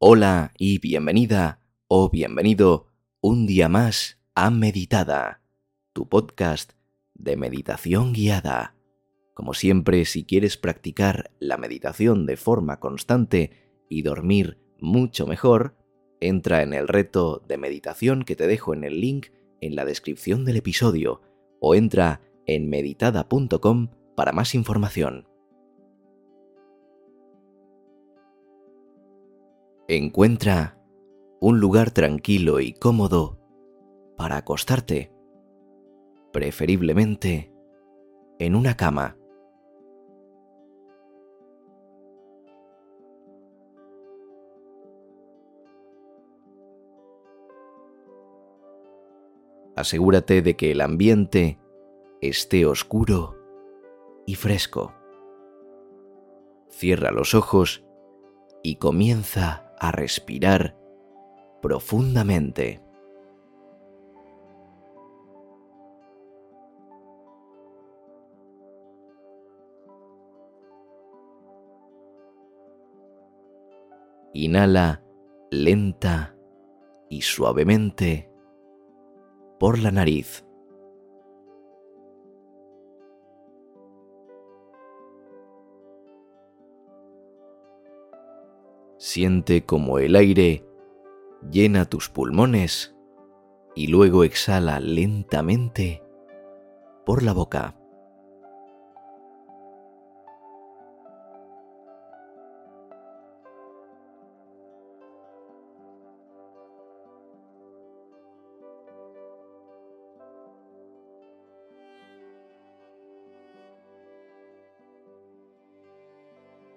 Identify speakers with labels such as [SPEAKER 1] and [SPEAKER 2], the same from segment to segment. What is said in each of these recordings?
[SPEAKER 1] Hola y bienvenida o bienvenido un día más a Meditada, tu podcast de meditación guiada. Como siempre, si quieres practicar la meditación de forma constante y dormir mucho mejor, entra en el reto de meditación que te dejo en el link en la descripción del episodio o entra en meditada.com para más información. Encuentra un lugar tranquilo y cómodo para acostarte, preferiblemente en una cama. Asegúrate de que el ambiente esté oscuro y fresco. Cierra los ojos y comienza a respirar profundamente. Inhala lenta y suavemente por la nariz. Siente como el aire llena tus pulmones y luego exhala lentamente por la boca.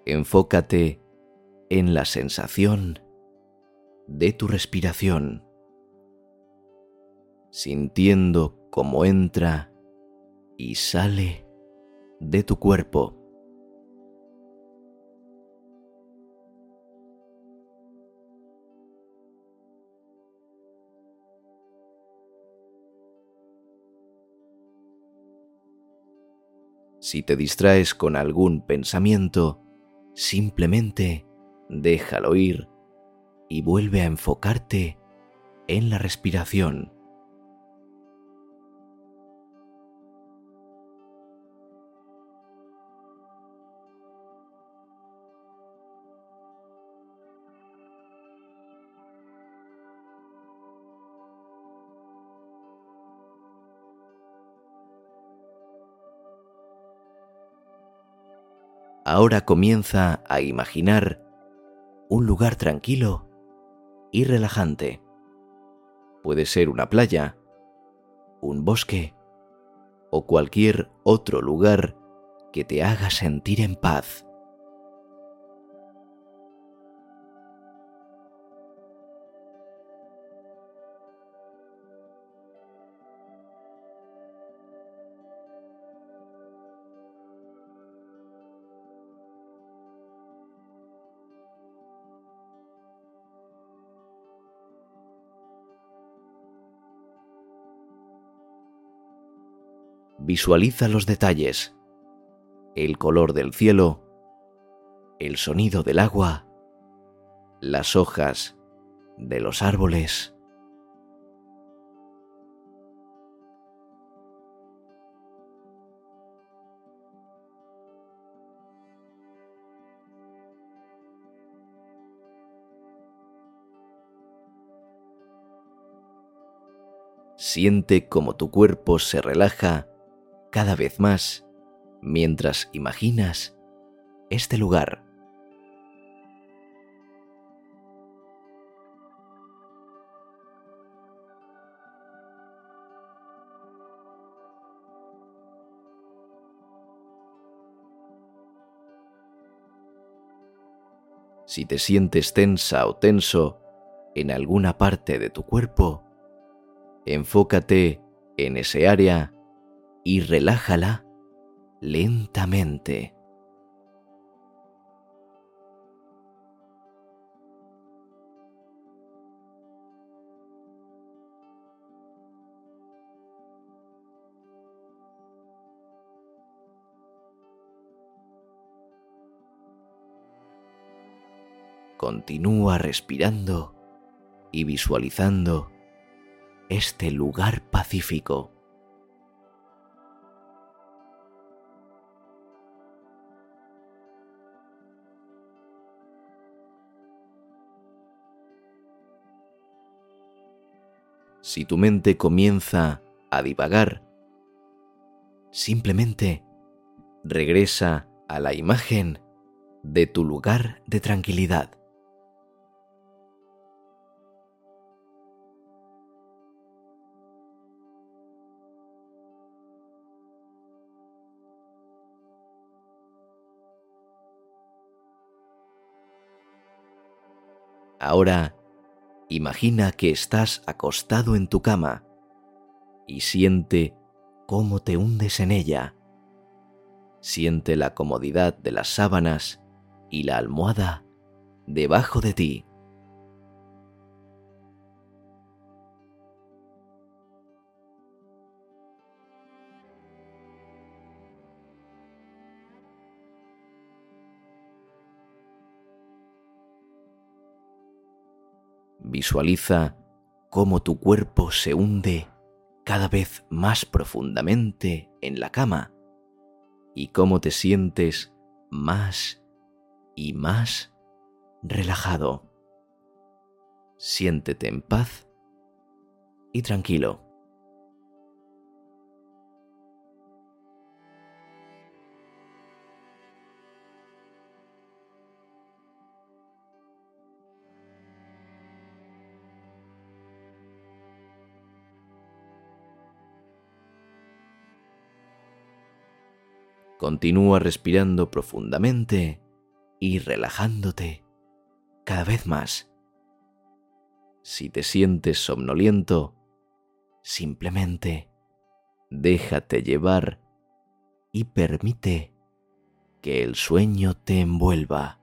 [SPEAKER 1] Enfócate en la sensación de tu respiración, sintiendo cómo entra y sale de tu cuerpo. Si te distraes con algún pensamiento, simplemente déjalo ir y vuelve a enfocarte en la respiración. Ahora comienza a imaginar un lugar tranquilo y relajante. Puede ser una playa, un bosque o cualquier otro lugar que te haga sentir en paz. Visualiza los detalles, el color del cielo, el sonido del agua, las hojas de los árboles. Siente como tu cuerpo se relaja cada vez más mientras imaginas este lugar. Si te sientes tensa o tenso en alguna parte de tu cuerpo, enfócate en ese área y relájala lentamente. Continúa respirando y visualizando este lugar pacífico. Si tu mente comienza a divagar, simplemente regresa a la imagen de tu lugar de tranquilidad. Ahora, imagina que estás acostado en tu cama y siente cómo te hundes en ella. Siente la comodidad de las sábanas y la almohada debajo de ti. Visualiza cómo tu cuerpo se hunde cada vez más profundamente en la cama y cómo te sientes más y más relajado. Siéntete en paz y tranquilo. Continúa respirando profundamente y relajándote cada vez más. Si te sientes somnoliento, simplemente déjate llevar y permite que el sueño te envuelva.